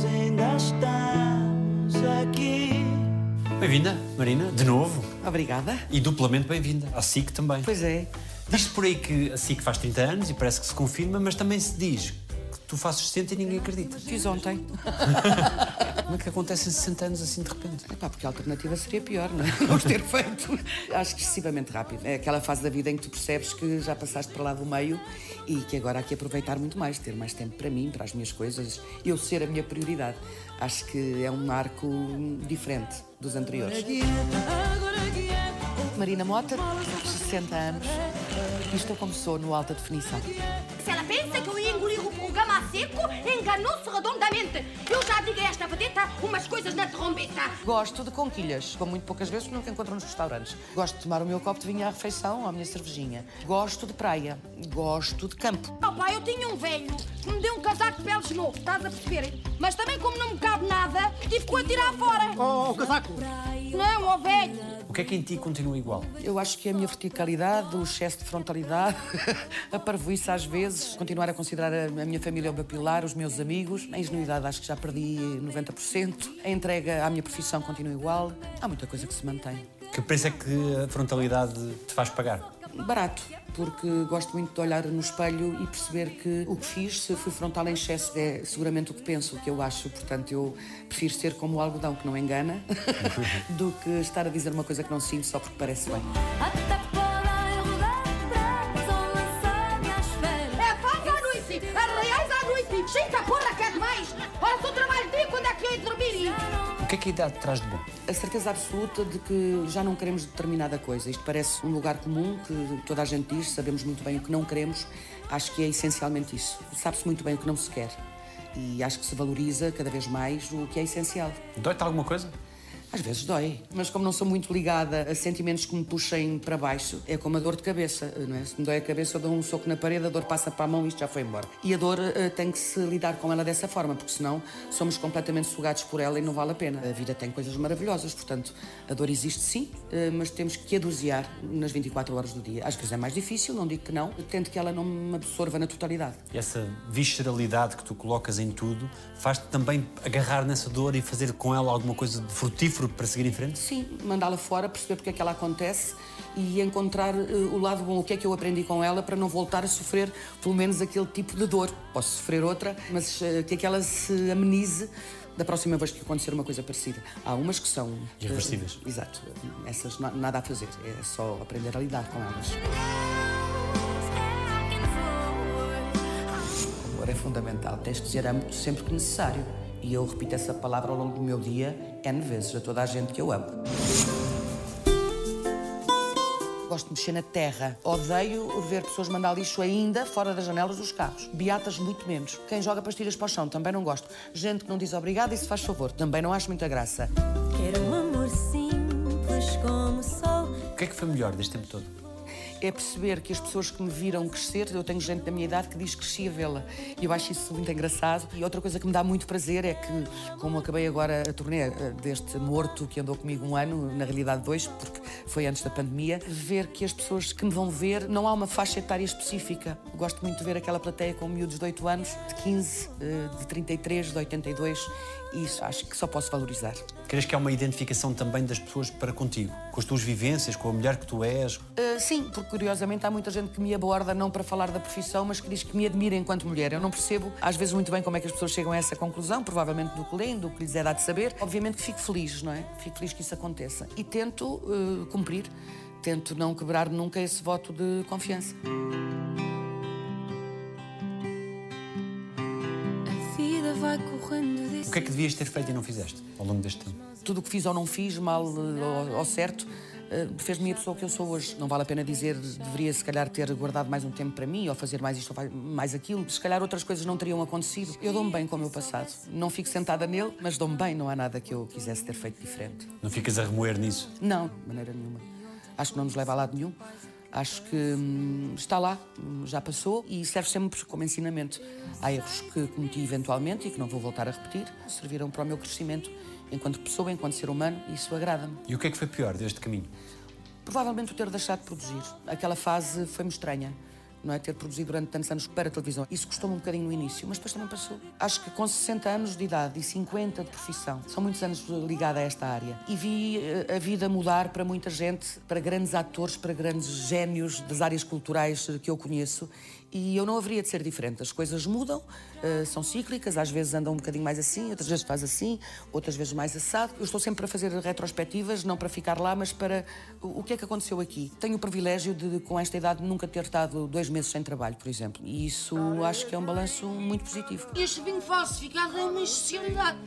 nós ainda estamos aqui. Bem-vinda, Marina, de novo. Obrigada. E duplamente bem-vinda. À SIC também. Pois é. Diz-se por aí que a SIC faz 30 anos e parece que se confirma, mas também se diz tu fazes 60 e ninguém acredita. Fiz ontem. Como é que acontece em 60 anos assim de repente? Epá, porque a alternativa seria pior, não é? Não os ter feito. Acho que excessivamente rápido. É aquela fase da vida em que tu percebes que já passaste para lá do meio e que agora há que aproveitar muito mais, ter mais tempo para mim, para as minhas coisas, eu ser a minha prioridade. Acho que é um marco diferente dos anteriores. Marina Mota, 60 anos. Isto começou no Alta Definição. Se ela pensa que eu ia engolir o programa a seco, enganou-se redondamente. Eu já digo a esta vedeta umas coisas na trombeta. Gosto de conquilhas, como muito poucas vezes nunca encontro nos restaurantes. Gosto de tomar o meu copo de vinho à refeição, à minha cervejinha. Gosto de praia. Gosto de campo. Oh pá, eu tinha um velho que me deu um casaco de peles novo, estás a perceber? Mas também como não me cabe nada, tive que o atirar fora. Oh, o casaco! Não, ó velho. O que é que em ti continua igual? Eu acho que a minha verticalidade, o excesso de frontalidade, a parvoíce às vezes, continuar a considerar a minha família o meu pilar, os meus amigos. A ingenuidade acho que já perdi 90%. A entrega à minha profissão continua igual. Há muita coisa que se mantém. Que preço é que a frontalidade te faz pagar? Barato, porque gosto muito de olhar no espelho e perceber que o que fiz, se fui frontal em excesso, é seguramente o que penso, o que eu acho. Portanto, eu prefiro ser como o algodão que não engana do que estar a dizer uma coisa que não sinto só porque parece bem. Que é que a idade traz de bom? A certeza absoluta de que já não queremos determinada coisa. Isto parece um lugar comum que toda a gente diz, sabemos muito bem o que não queremos. Acho que é essencialmente isso. Sabe-se muito bem o que não se quer. E acho que se valoriza cada vez mais o que é essencial. Dói-te alguma coisa? Às vezes dói, mas como não sou muito ligada a sentimentos que me puxem para baixo, é como a dor de cabeça, não é? Se me dói a cabeça, eu dou um soco na parede, a dor passa para a mão e isto já foi embora. E a dor uh, tem que se lidar com ela dessa forma, porque senão somos completamente sugados por ela e não vale a pena. A vida tem coisas maravilhosas, portanto, a dor existe sim, uh, mas temos que a dosear nas 24 horas do dia. Às vezes é mais difícil, não digo que não, tento que ela não me absorva na totalidade. E essa visceralidade que tu colocas em tudo faz-te também agarrar nessa dor e fazer com ela alguma coisa de frutífero para seguir em frente? Sim, mandá-la fora, perceber porque é que ela acontece e encontrar uh, o lado bom, o que é que eu aprendi com ela para não voltar a sofrer pelo menos aquele tipo de dor. Posso sofrer outra, mas uh, que é que ela se amenize da próxima vez que acontecer uma coisa parecida. Há umas que são... Irreversíveis. Uh, exato. Essas nada a fazer, é só aprender a lidar com elas. O amor é fundamental, tens de dizer amo sempre que necessário. E eu repito essa palavra ao longo do meu dia N vezes a toda a gente que eu amo. Gosto de mexer na terra. Odeio ver pessoas mandar lixo ainda fora das janelas dos carros. Beatas, muito menos. Quem joga pastilhas para o chão, também não gosto. Gente que não diz obrigado e se faz favor, também não acho muita graça. Quero um amor simples como o sol. O que é que foi melhor deste tempo todo? É perceber que as pessoas que me viram crescer, eu tenho gente da minha idade que diz que cresci a vê-la. E eu acho isso muito engraçado. E outra coisa que me dá muito prazer é que, como acabei agora a turnê deste morto que andou comigo um ano, na realidade dois, porque foi antes da pandemia, ver que as pessoas que me vão ver, não há uma faixa etária específica. Gosto muito de ver aquela plateia com miúdos de 8 anos, de 15, de 33, de 82. E isso acho que só posso valorizar. Crees que há uma identificação também das pessoas para contigo? Com as tuas vivências, com a mulher que tu és? Uh, sim, porque curiosamente há muita gente que me aborda não para falar da profissão, mas que diz que me admira enquanto mulher. Eu não percebo, às vezes, muito bem como é que as pessoas chegam a essa conclusão, provavelmente do que leem, do que lhes é dado saber. Obviamente que fico feliz, não é? Fico feliz que isso aconteça. E tento uh, cumprir, tento não quebrar nunca esse voto de confiança. O que é que devias ter feito e não fizeste ao longo deste tempo? Tudo o que fiz ou não fiz, mal ou, ou certo, uh, fez-me a pessoa que eu sou hoje. Não vale a pena dizer deveria se calhar ter guardado mais um tempo para mim ou fazer mais isto ou mais aquilo. Se calhar outras coisas não teriam acontecido. Eu dou-me bem com o meu passado. Não fico sentada nele, mas dou-me bem. Não há nada que eu quisesse ter feito diferente. Não ficas a remoer nisso? Não, de maneira nenhuma. Acho que não nos leva a lado nenhum. Acho que hum, está lá, já passou e serve sempre como ensinamento. Há erros que cometi eventualmente e que não vou voltar a repetir, serviram para o meu crescimento enquanto pessoa, enquanto ser humano, e isso agrada-me. E o que é que foi pior deste caminho? Provavelmente o ter deixado de produzir. Aquela fase foi-me estranha. Não é? Ter produzido durante tantos anos para televisão. Isso custou-me um bocadinho no início, mas depois também passou. Acho que com 60 anos de idade e 50 de profissão, são muitos anos ligada a esta área. E vi eh, a vida mudar para muita gente, para grandes atores, para grandes génios das áreas culturais que eu conheço. E eu não haveria de ser diferente. As coisas mudam, eh, são cíclicas, às vezes andam um bocadinho mais assim, outras vezes faz assim, outras vezes mais assado. Eu estou sempre para fazer retrospectivas, não para ficar lá, mas para o o que é que aconteceu aqui. Tenho o privilégio de, com esta idade, nunca ter estado dois meses sem trabalho, por exemplo. E isso acho que é um balanço muito positivo. Este vinho falsificado é uma especialidade.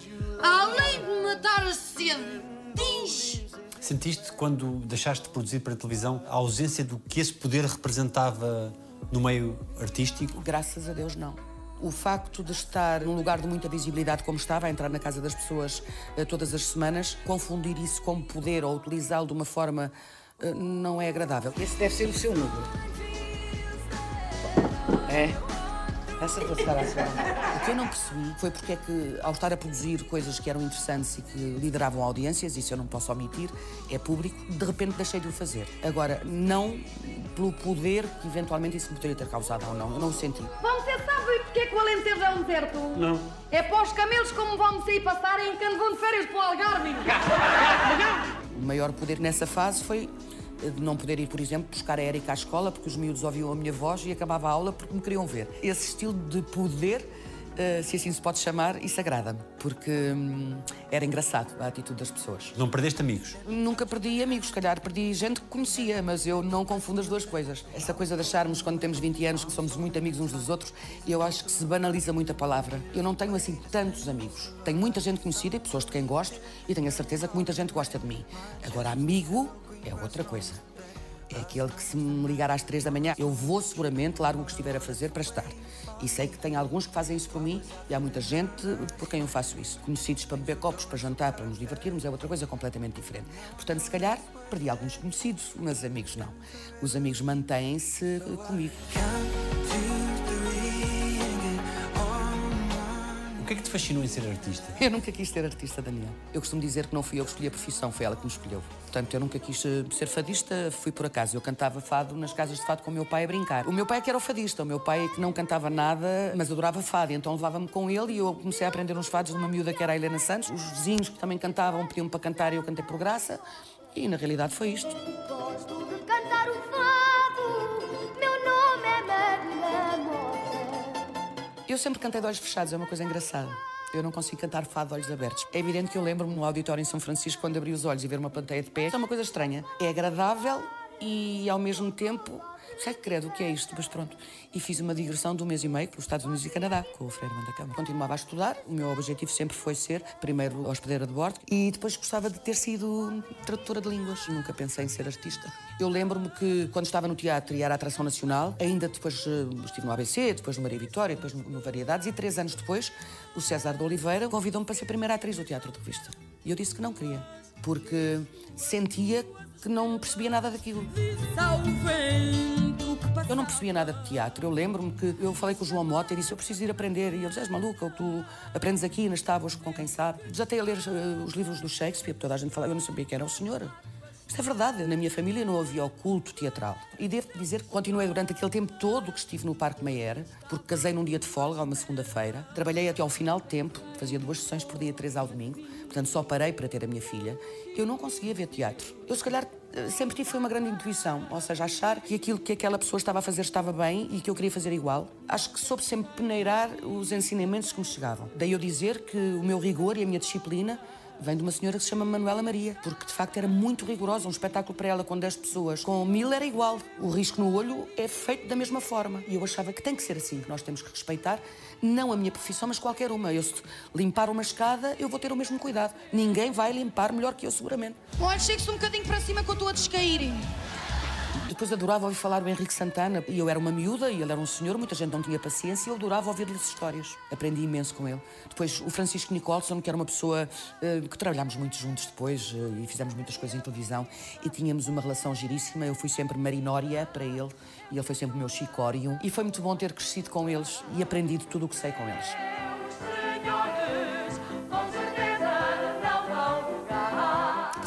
Além de matar a sede, diz. Sentiste, quando deixaste de produzir para a televisão, a ausência do que esse poder representava no meio artístico? Graças a Deus, não. O facto de estar num lugar de muita visibilidade, como estava, a entrar na casa das pessoas eh, todas as semanas, confundir isso com poder ou utilizá-lo de uma forma eh, não é agradável. Esse deve ser o seu número. É? Essa à sua O que eu não percebi foi porque é que, ao estar a produzir coisas que eram interessantes e que lideravam audiências, isso eu não posso omitir, é público, de repente deixei de o fazer. Agora, não pelo poder que eventualmente isso me poderia ter causado ou não, eu não o senti. Você sabe porque é que o Alentejo é um deserto? Não. É para os camelos como vão sair passarem quando vão de férias para o Algarve. O maior poder nessa fase foi de não poder ir, por exemplo, buscar a Érica à escola porque os miúdos ouviam a minha voz e acabava a aula porque me queriam ver. Esse estilo de poder, eh, se assim se pode chamar, isso agrada-me, porque hum, era engraçado a atitude das pessoas. Não perdeste amigos? Nunca perdi amigos, se calhar perdi gente que conhecia, mas eu não confundo as duas coisas. Essa coisa de acharmos, quando temos 20 anos, que somos muito amigos uns dos outros, eu acho que se banaliza muito a palavra. Eu não tenho assim tantos amigos. Tenho muita gente conhecida e pessoas de quem gosto, e tenho a certeza que muita gente gosta de mim. Agora, amigo é outra coisa. É aquele que se me ligar às três da manhã, eu vou seguramente, largo o que estiver a fazer para estar. E sei que tem alguns que fazem isso por mim e há muita gente por quem eu faço isso. Conhecidos para beber copos, para jantar, para nos divertirmos, é outra coisa completamente diferente. Portanto, se calhar, perdi alguns conhecidos, mas amigos não. Os amigos mantêm-se comigo. Que é que te fascinou em ser artista? Eu nunca quis ser artista, Daniel. Eu costumo dizer que não fui eu que escolhi a profissão, foi ela que me escolheu. Portanto, eu nunca quis eh, ser fadista, fui por acaso. Eu cantava fado nas casas de fado com o meu pai a brincar. O meu pai é que era o fadista, o meu pai é que não cantava nada, mas adorava fado. Então levava-me com ele e eu comecei a aprender uns fados de uma miúda que era a Helena Santos. Os vizinhos que também cantavam pediam-me para cantar e eu cantei por graça. E na realidade foi isto. Gosto de cantar o fado. Meu nome é Mota. Eu sempre cantei de olhos fechados, é uma coisa engraçada. Eu não consigo cantar fado de olhos abertos. É evidente que eu lembro-me no auditório em São Francisco, quando abri os olhos e ver uma plateia de pé. É uma coisa estranha. É agradável e, ao mesmo tempo, sei credo o que é isto, mas pronto. E fiz uma digressão de um mês e meio pelos Estados Unidos e Canadá, com o Freire Mandacama. Continuava a estudar, o meu objetivo sempre foi ser, primeiro, hospedeira de bordo, e depois gostava de ter sido tradutora de línguas. Nunca pensei em ser artista. Eu lembro-me que, quando estava no teatro e era atração nacional, ainda depois eh, estive no ABC, depois no Maria Vitória, depois no, Variedades, e três anos depois, o César de Oliveira convidou-me para ser primeira atriz do Teatro de Revista. E eu disse que não queria, porque sentia que não percebia nada daquilo. Eu não percebia nada de teatro. Eu lembro-me que eu falei com o João Mota e disse: Eu preciso ir aprender. E ele disse: És maluca, tu aprendes aqui nas tábuas com quem sabe. Desatei a ler eh, os livros do Shakespeare, toda a gente falava, eu não sabia quem era o senhor. Isto é verdade, na minha família não havia oculto teatral. E devo dizer que continuei durante aquele tempo todo que estive no Parque Meyer, porque casei num dia de folga, uma segunda-feira. Trabalhei até ao final de tempo, fazia duas sessões por dia, três ao domingo. Portanto, só parei para ter a minha filha. Eu não conseguia ver teatro. Eu, se calhar, sempre tive foi uma grande intuição, ou seja, achar que aquilo que aquela pessoa estava a fazer estava bem e que eu queria fazer igual. Acho que soube sempre peneirar os ensinamentos que me chegavam. Daí eu dizer que o meu rigor e a minha disciplina vem de uma senhora que se chama Manuela Maria, porque de facto era muito rigorosa. Um espetáculo para ela com 10 pessoas, com mil era igual. O risco no olho é feito da mesma forma. E eu achava que tem que ser assim, que nós temos que respeitar não a minha profissão, mas qualquer uma. Eu se limpar uma escada, eu vou ter o mesmo cuidado. Ninguém vai limpar melhor que eu, seguramente. Olha, chegue-se um bocadinho para cima que eu estou a descair. Depois adorava ouvir falar o Henrique Santana. E eu era uma miúda e ele era um senhor, muita gente não tinha paciência e eu adorava ouvir-lhe as histórias. Aprendi imenso com ele. Depois o Francisco Nicholson, que era uma pessoa eh, que trabalhámos muito juntos depois eh, e fizemos muitas coisas em televisão e tínhamos uma relação giríssima. Eu fui sempre marinória para ele e ele foi sempre meu chicório. E foi muito bom ter crescido com eles e aprendido tudo o que sei com eles.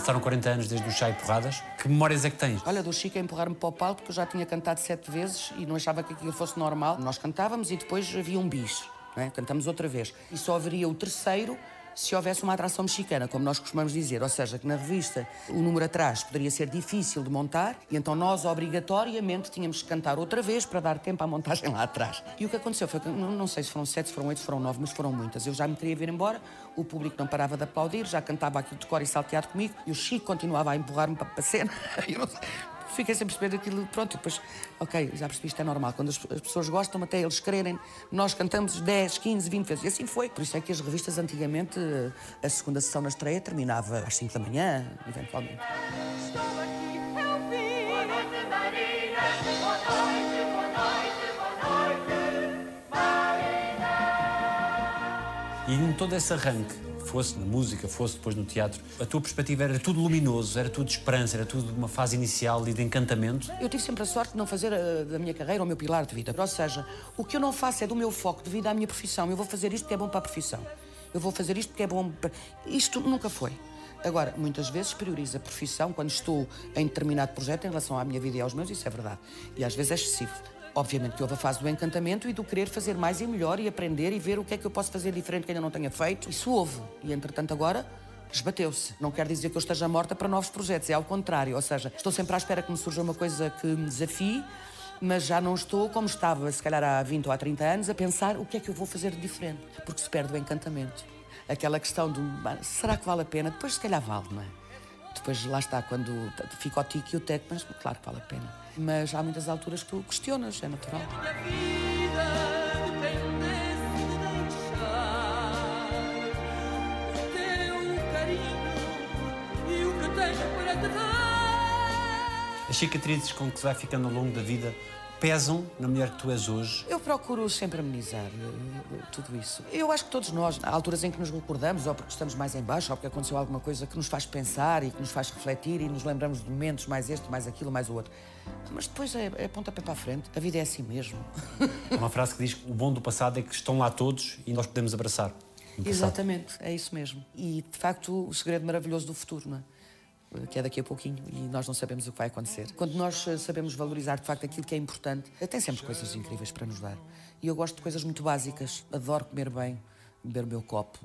Passaram 40 anos desde o chá e porradas. Que memórias é que tens? Olha, do Chico a empurrar-me para o palco, porque eu já tinha cantado sete vezes e não achava que aquilo fosse normal. Nós cantávamos e depois havia um bis, é? cantamos outra vez. E só haveria o terceiro se houvesse uma atração mexicana, como nós costumamos dizer, ou seja, que na revista o número atrás poderia ser difícil de montar e então nós obrigatoriamente tínhamos que cantar outra vez para dar tempo à montagem lá atrás. E o que aconteceu foi que, não, não sei se foram sete, se foram oito, se foram nove, mas foram muitas. Eu já me queria vir embora, o público não parava de aplaudir, já cantava aquilo de cor e salteado comigo e o Chico continuava a empurrar-me para a cena. fiquei sem perceber aquilo. Pronto, e depois, ok, já percebi isto é normal. Quando as, as, pessoas gostam, até eles quererem, nós cantamos 10, 15, 20 vezes. E assim foi. Por isso é que as revistas antigamente, a segunda sessão na estreia terminava às 5 da manhã, eventualmente. Estou aqui, eu vim. Boa noite, Maria. Boa noite, boa noite, boa noite, Maria. E em todo esse arranque, fosse na música, fosse depois no teatro, a tua perspectiva era tudo luminoso, era tudo esperança, era tudo uma fase inicial e de encantamento? Eu tive sempre a sorte de não fazer a, da minha carreira o meu pilar de vida. Ou seja, o que eu não faço é do meu foco de vida à minha profissão. Eu vou fazer isto porque é bom para a profissão. Eu vou fazer isto porque é bom para... Isto nunca foi. Agora, muitas vezes priorizo a profissão quando estou em determinado projeto em relação à minha vida e aos meus, isso é verdade. E às vezes é excessivo. Obviamente que houve a fase do encantamento e do querer fazer mais e melhor e aprender e ver o que é que eu posso fazer diferente que ainda não tenha feito. Isso houve. E entretanto agora esbateu-se. Não quer dizer que eu esteja morta para novos projetos, é ao contrário. Ou seja, estou sempre à espera que me surja uma coisa que me desafie, mas já não estou como estava, se calhar há 20 ou há 30 anos, a pensar o que é que eu vou fazer de diferente. Porque se perde o encantamento. Aquela questão do será que vale a pena? Depois se calhar vale, não é? Depois lá está, quando fica o tique e o teco, mas claro que vale a pena. Mas há muitas alturas que tu questionas, é natural. As cicatrizes com que se vai ficando ao longo da vida pesam na mulher que tu és hoje? Eu procuro sempre amenizar uh, tudo isso. Eu acho que todos nós, há alturas em que nos recordamos, ou porque estamos mais em baixo, ou porque aconteceu alguma coisa que nos faz pensar e que nos faz refletir e nos lembramos de momentos, mais este, mais aquilo, mais o outro. Mas depois é, é pontapé para a frente. A vida é assim mesmo. Há uma frase que diz que o bom do passado é que estão lá todos e nós podemos abraçar. Exatamente, é isso mesmo. E, de facto, o segredo maravilhoso do futuro, não é? Que é daqui a pouquinho e nós não sabemos o que vai acontecer. Quando nós eh, sabemos valorizar de facto aquilo que é importante, tem sempre coisas incríveis para nos dar. E eu gosto de coisas muito básicas. Adoro comer bem, beber o meu copo,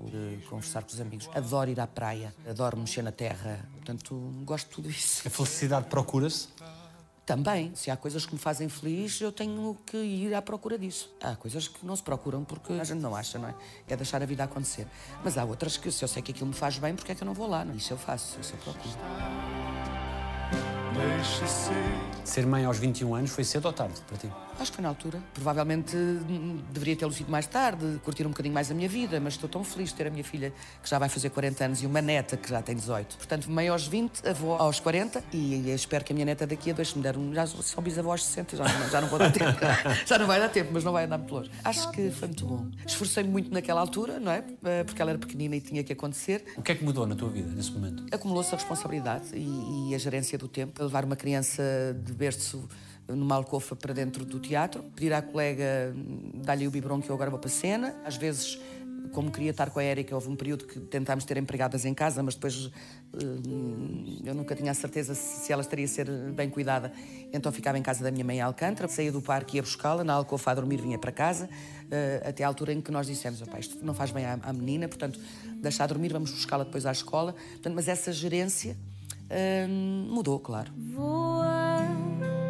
conversar com os amigos. Adoro ir à praia, adoro mexer na terra. Portanto, gosto de tudo isso. A felicidade procura-se? Também, se há coisas que me fazem feliz, eu tenho que ir à procura disso. Há coisas que não se procuram porque a gente não acha, não é? É deixar a vida acontecer. Mas há outras que, se eu sei que aquilo me faz bem, porque é que eu não vou lá? Não? Isso eu faço, isso eu procuro. Ser mãe aos 21 anos foi cedo ou tarde para ti? Acho que foi na altura. Provavelmente hum, deveria tê-lo sido mais tarde, curtir um bocadinho mais a minha vida, mas estou tão feliz de ter a minha filha que já vai fazer 40 anos e uma neta que já tem 18. Portanto, mãe aos 20, avó aos 40 e espero que a minha neta daqui a dois me der um. Já sou bisavó aos 60, já não, já não vou dar tempo. já não vai dar tempo, mas não vai andar muito longe. Acho que foi muito bom. Esforcei-me muito naquela altura, não é? Eh, porque ela era pequenina e tinha que acontecer. O que é que mudou na tua vida nesse momento? Acumulou-se a responsabilidade e, e a gerência do tempo. Levar uma criança de berço numa alcofa para dentro do teatro, pedir à colega dar-lhe o biberon que eu agora vou para a cena. Às vezes, como queria estar com a Érica, houve um período que tentámos ter empregadas em casa, mas depois eu nunca tinha a certeza se ela estaria a ser bem cuidada. Então ficava em casa da minha mãe em Alcântara, saía do parque e ia buscá-la, na alcofa a dormir vinha para casa, até à altura em que nós dissemos, isto não faz bem à menina, portanto, deixar dormir, vamos buscá-la depois à escola. Portanto, mas essa gerência hum, mudou, claro. Voa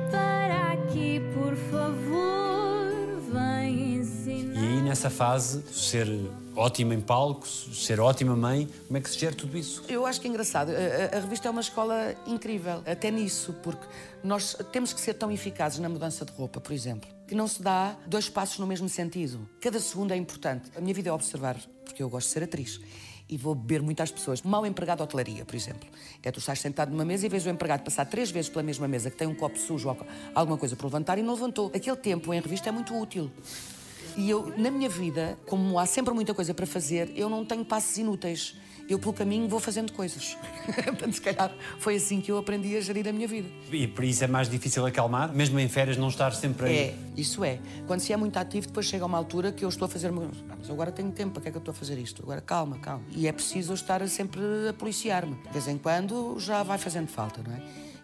para aqui, por favor, vem ensinar. E aí, nessa fase, ser ótima em palco, ser ótima mãe, como é que se gera tudo isso? Eu acho que é engraçado. A, a, a, revista é uma escola incrível, até nisso, porque nós temos que ser tão eficazes na mudança de roupa, por exemplo, que não se dá dois passos no mesmo sentido. Cada segundo é importante. A minha vida é observar, porque eu gosto de ser atriz e vou beber muito às pessoas. Mal empregado de hotelaria, por exemplo. É tu estás sentado numa mesa e vês o empregado passar três vezes pela mesma mesa que tem um copo sujo ou alguma coisa para levantar e não levantou. Aquele tempo em revista é muito útil. E eu, na minha vida, como há sempre muita coisa para fazer, eu não tenho passos inúteis. Eu, pelo caminho, vou fazendo coisas. Portanto, se calhar foi assim que eu aprendi a gerir a minha vida. E por isso é mais difícil acalmar, mesmo em férias não estar sempre aí. É, isso é. Quando se é muito ativo, depois chega uma altura que eu estou a fazer. "Ah, Mas agora tenho tempo, para que é que eu estou a fazer isto? Agora calma, calma. E é preciso estar sempre a policiar-me. De vez em quando já vai fazendo falta, não é?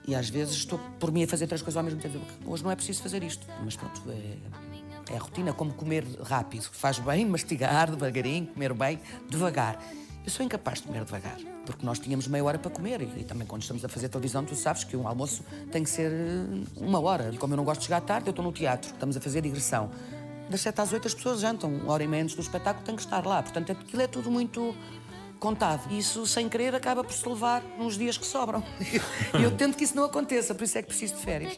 E às vezes estou por mim a fazer três coisas ao mesmo tempo. Hoje não é preciso fazer isto. Mas pronto, é, é a rotina, como comer rápido. Faz bem mastigar devagarinho, comer bem, devagar. Eu sou incapaz de comer devagar, porque nós tínhamos meia hora para comer e, e também quando estamos a fazer televisão tu sabes que um almoço tem que ser eh, uma hora. E como eu não gosto de chegar tarde, eu estou no teatro, estamos a fazer digressão. Das sete às oito as pessoas jantam, uma hora e meia antes do espetáculo tem que estar lá. Portanto, aquilo é tudo muito contado. E isso, sem querer, acaba por se levar nos dias que sobram. E eu tento que isso não aconteça, por isso é que preciso de férias.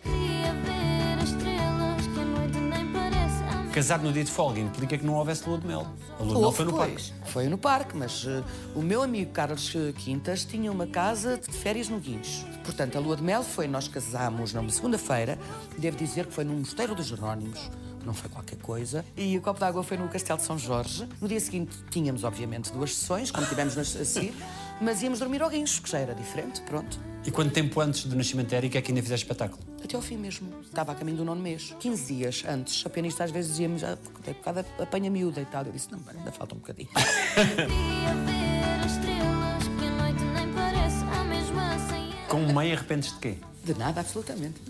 Casado no dia de folga implica que não houvesse lua de mel. A lua de mel foi no parque. Foi no parque, mas eh, o meu amigo Carlos eh, Quintas tinha uma casa de férias no Guincho. Portanto, a lua de mel foi, nós casámos numa segunda-feira, devo dizer que foi no Mosteiro dos Jerónimos, não foi qualquer coisa, e o copo d'água foi no Castelo de São Jorge. No dia seguinte tínhamos, obviamente, duas sessões, como tivemos a seguir, mas íamos dormir ao Guincho, que já era diferente, pronto. E quanto tempo antes do nascimento da Erika é que ainda fizeste espetáculo? Até ao fim mesmo. Estava a caminho do nono mês. 15 dias antes, a pianista às vezes dizia-me, causa da apanha miúda e tal. Eu disse, não, ainda falta um bocadinho. Queria ver as estrelas que a noite nem parece a mesma sem Com mãe arrependes de quê? De nada, absolutamente.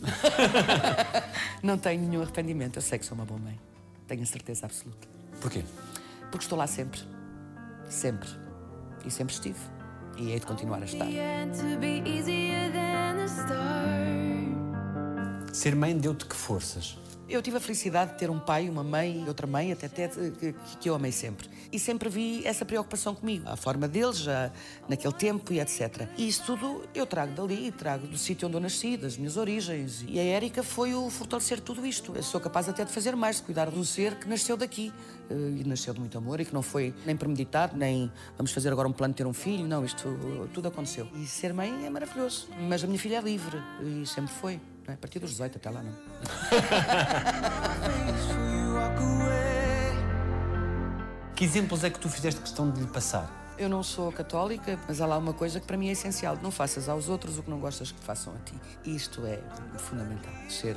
não tenho nenhum arrependimento. Eu sei que sou uma boa mãe. Tenho a certeza absoluta. Porquê? Porque estou lá sempre. Sempre. E sempre estive. E hei de continuar a estar. Ser mãe deu-te que forças? Eu tive a felicidade de ter um pai, uma mãe outra mãe, até, até que, que eu amei sempre. E sempre vi essa preocupação comigo, a forma deles, já, naquele tempo e etc. E isso tudo eu trago dali, trago do sítio onde eu nasci, das minhas origens. E a Érica foi o fortalecer tudo isto. Eu sou capaz até de fazer mais, de cuidar do ser que nasceu daqui. eh, E nasceu de muito amor e que não foi nem premeditado, nem vamos fazer agora um plano de ter um filho. Não, isto tudo aconteceu. E ser mãe é maravilhoso. Mas a minha filha é livre e sempre foi. Não é? A partir dos 18 até lá não. Que exemplos é que tu fizeste questão de lhe passar? Eu não sou católica, mas há lá uma coisa que para mim é essencial. Não faças aos outros o que não gostas que façam a ti. Isto é fundamental. Ser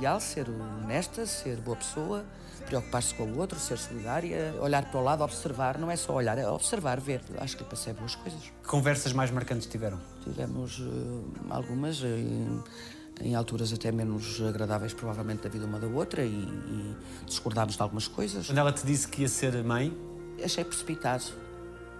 leal, ser honesta, ser boa pessoa, preocupar-se com o outro, ser solidária, olhar para o lado, observar. Não é só olhar, é observar, ver. Acho que lhe passei boas coisas. Que conversas mais marcantes tiveram? Tivemos eh, algumas em, em alturas até menos agradáveis, provavelmente, da vida uma da outra e, e discordámos de algumas coisas. Quando ela te disse que ia ser mãe, Achei precipitado,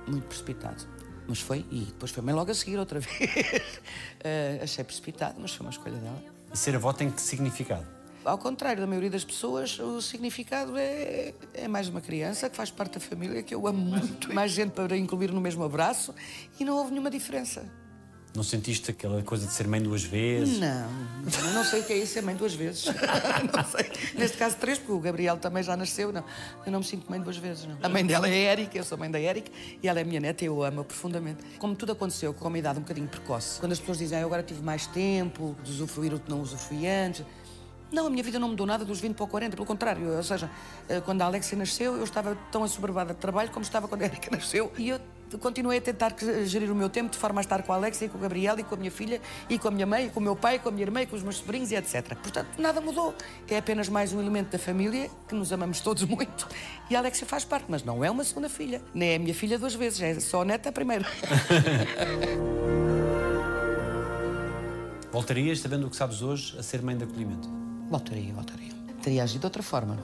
muito precipitado. Mas foi, e depois foi bem logo a seguir outra vez. Eh, achei precipitado, mas foi uma escolha dela. ser avó tem que significado? Ao contrário da maioria das pessoas, o significado é, é mais uma criança que faz parte da família, que eu amo muito. Mais gente para incluir no mesmo abraço e não houve nenhuma diferença. Não sentiste aquela coisa de ser mãe duas vezes? Não, eu não sei o que é isso, ser mãe duas vezes. não sei. Neste caso, três, porque o Gabriel também já nasceu. Não. Eu não me sinto mãe duas vezes, não. A mãe dela é Érica, eu sou mãe da Érica e ela é minha neta e eu amo profundamente. Como tudo aconteceu com uma idade um bocadinho precoce, quando as pessoas dizem, ah, eu agora tive mais tempo de usufruir o que não usufruí antes. Não, a minha vida não mudou nada dos 20 para o 40, pelo contrário. Ou seja, eh, quando a Alexia nasceu, eu estava tão assoberbada de trabalho como estava quando a Érica nasceu. E eu continuei a tentar que- gerir o meu tempo de forma a estar com a Alexia, e com o Gabriel, e com a minha filha, e com a minha mãe, e com o meu pai, com a minha irmã, e com os meus sobrinhos, e etc. Portanto, nada mudou. É apenas mais um elemento da família, que nos amamos todos muito. E a Alexia faz parte, mas não é uma segunda filha. Nem é a minha filha duas vezes, é só a neta a primeira. Voltarias, sabendo o que sabes hoje, a ser mãe de acolhimento? Voltaria, voltaria. Teria agido de outra forma.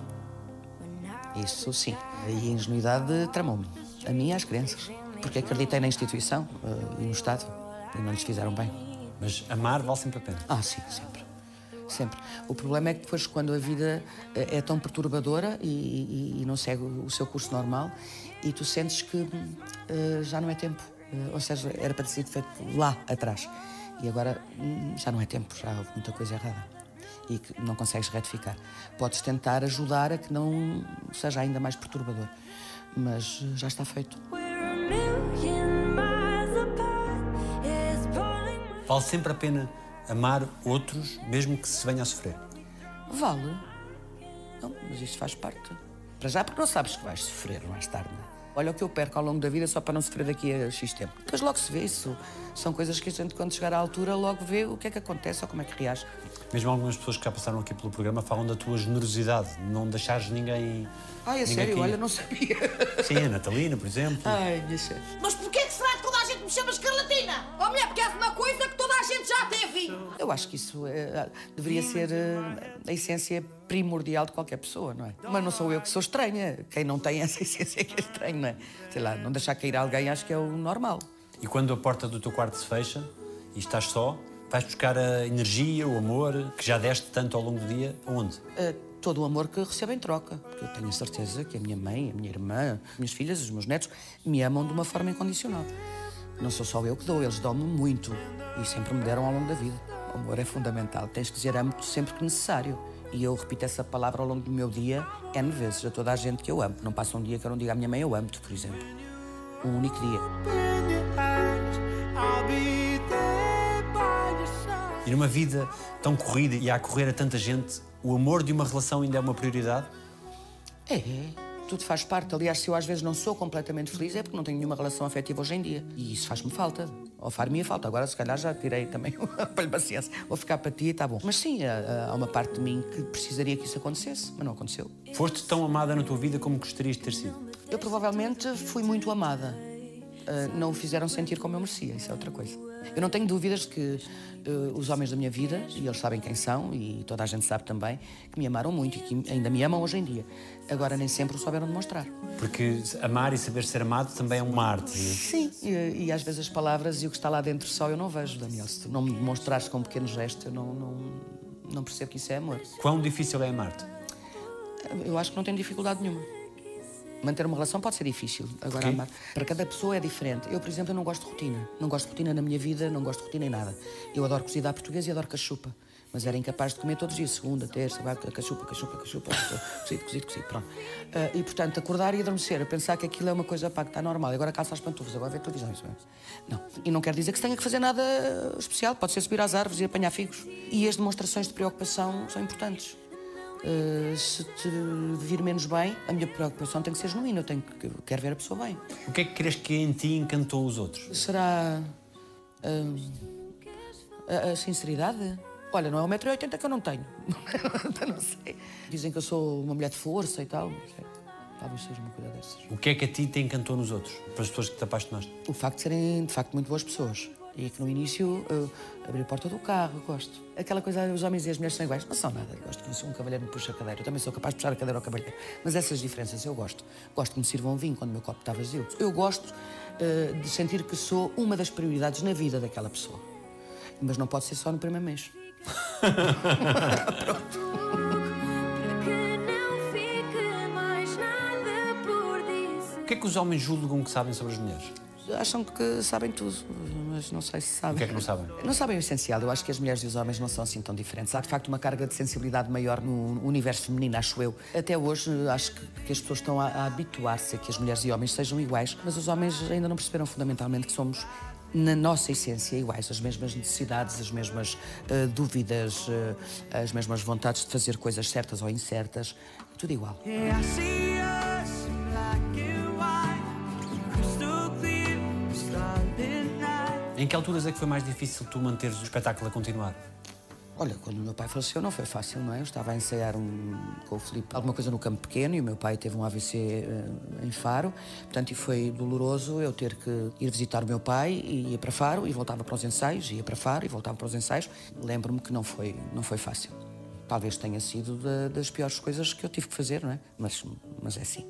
Isso sim. E a ingenuidade tramou-me. A mim e às crianças. Porque acreditei na instituição eh, e no Estado. E não lhes fizeram bem. Mas amar vale sempre a pena. Ah, sim, sempre. Sempre. O problema é que depois, quando a vida eh, é tão perturbadora e, e- e não segue o seu curso normal, e tu sentes que eh, já não é tempo. Eh, ou seja, era para ter sido feito lá atrás. E agora hum, já não é tempo, já houve muita coisa errada. E que não consegues retificar. Podes tentar ajudar a que não seja ainda mais perturbador. Mas já está feito. Vale sempre a pena amar outros, mesmo que se venha a sofrer. Vale. Não, mas isso faz parte. Para já, porque não sabes que vais sofrer mais tarde. é? Olha o que eu perco ao longo da vida só para não sofrer daqui a X tempo. Depois logo se vê isso. São coisas que a gente, quando chegar à altura, logo vê o que é que acontece ou como é que reage. Mesmo algumas pessoas que já passaram aqui pelo programa falam da tua generosidade, de não deixares ninguém. Ai, é ninguém sério? cair. Olha, não sabia. Sim, a Natalina, por exemplo. Ai, minha chefe. Mas porquê que será que toda a gente me chama escarlatina? Oh, mulher, porque é uma coisa que toda a gente já teve. Eu acho que isso é, deveria ser eh, a essência primordial de qualquer pessoa, não é? Mas não sou eu que sou estranha. Quem não tem essa essência é que é estranho, não é? Sei lá, não deixar cair alguém acho que é o normal. E quando a porta do teu quarto se fecha e estás só, vais buscar a energia, o amor que já deste tanto ao longo do dia, aonde? Eh, todo o amor que recebo em troca. Porque eu tenho a certeza que a minha mãe, a minha irmã, as minhas filhas, os meus netos me amam de uma forma incondicional. Não sou só eu que dou, eles dão-me muito e sempre me deram ao longo da vida. O amor é fundamental, tens que dizer amo sempre que necessário. E eu repito essa palavra ao longo do meu dia N vezes a toda a gente que eu amo. Não passa um dia que eu não diga à minha mãe eu amo-te, por exemplo. Um único dia. E numa vida tão corrida e a correr a tanta gente, o amor de uma relação ainda é uma prioridade? É, tudo faz parte. Aliás, se eu às vezes não sou completamente feliz é porque não tenho nenhuma relação afetiva hoje em dia. E isso faz-me falta. Ou far-me falta. Agora, se calhar, já tirei também o aparelho paciência. Vou ficar para ti e está bom. Mas sim, há, há uma parte de mim que precisaria que isso acontecesse, mas não aconteceu. Foste tão amada na tua vida como gostarias de ter sido? Eu provavelmente fui muito amada. Ah, não o fizeram sentir como eu merecia, isso é outra coisa. Eu não tenho dúvidas que ah, os homens da minha vida, e eles sabem quem são, e toda a gente sabe também, que me amaram muito e que ainda me amam hoje em dia. Agora, nem sempre o souberam demonstrar. Porque amar e saber ser amado também é uma arte. Sim, e, e às vezes as palavras e o que está lá dentro só eu não vejo, Daniel. Se tu não me demonstrares com um pequeno gesto, eu não, não, não percebo que isso é amor. Quão difícil é amar-te? Eu acho que não tenho dificuldade nenhuma. Manter uma relação pode ser difícil. Agora, Porquê? amar. Para cada pessoa é diferente. Eu, por exemplo, eu não gosto de rotina. Não gosto de rotina na minha vida, não gosto de rotina em nada. Eu adoro cozida à portuguesa e adoro cachupa. Mas era incapaz de comer todos os dias, segunda, terça, vai, cachupa, cachupa, cachupa, cozido, cozido, cozido, pronto. Ah, e, portanto, acordar e adormecer, a pensar que aquilo é uma coisa pá, que está normal. E Agora calça as pantufas, agora vê televisão. Isso é- Não. E não quer dizer que se tenha que fazer nada especial. Pode ser subir às árvores e apanhar figos. E as demonstrações de preocupação são importantes. Uh, se te vir menos bem, a minha preocupação tem que ser genuína. Eu, tenho que, eu quero ver a pessoa bem. O que é que crees que em ti encantou os outros? Será. hum, a, a sinceridade? Olha, não é 1,80m que eu não tenho. não sei. Dizem que eu sou uma mulher de força e tal. Talvez seja uma coisa dessas. O que é que a ti te encantou nos outros? Para as pessoas que te apaixonaste? O facto de serem, de facto, muito boas pessoas. E que no início eu abri a porta do carro, gosto. Aquela coisa, os homens e as mulheres são iguais. Não são nada. Eu gosto que se um cavalheiro me puxa a cadeira. Eu também sou capaz de puxar a cadeira ao cavalheiro. Mas essas diferenças eu gosto. Gosto que me sirvam vinho quando o meu copo está vazio. Eu gosto eh, de sentir que sou uma das prioridades na vida daquela pessoa. Mas não pode ser só no primeiro mês. Para que não fique mais nada por dizer. O que é que os homens julgam que sabem sobre as mulheres? Acham que sabem tudo, mas não sei se sabem. O que é que não sabem? Não sabem o essencial. Eu acho que as mulheres e os homens não são assim tão diferentes. Há de facto uma carga de sensibilidade maior no universo feminino, acho eu. Até hoje acho que, que as pessoas estão a, a habituar-se a que as mulheres e homens sejam iguais, mas os homens ainda não perceberam fundamentalmente que somos. Na nossa essência, iguais, as mesmas necessidades, as mesmas eh, dúvidas, eh, as mesmas vontades de fazer coisas certas ou incertas, tudo igual. Yeah, I Em que alturas é que foi mais difícil tu manteres o espetáculo a continuar? Olha, quando o meu pai faleceu não foi fácil, não é? Eu estava a ensaiar um, com o Filipe alguma coisa no campo pequeno e o meu pai teve um AVC eh, em Faro. Portanto, foi doloroso eu ter que ir visitar o meu pai e ia para Faro e voltava para os ensaios, ia para Faro e voltava para os ensaios. Lembro-me que não foi, não foi fácil. Talvez tenha sido da- das piores coisas que eu tive que fazer, não é? Mas, mas é assim.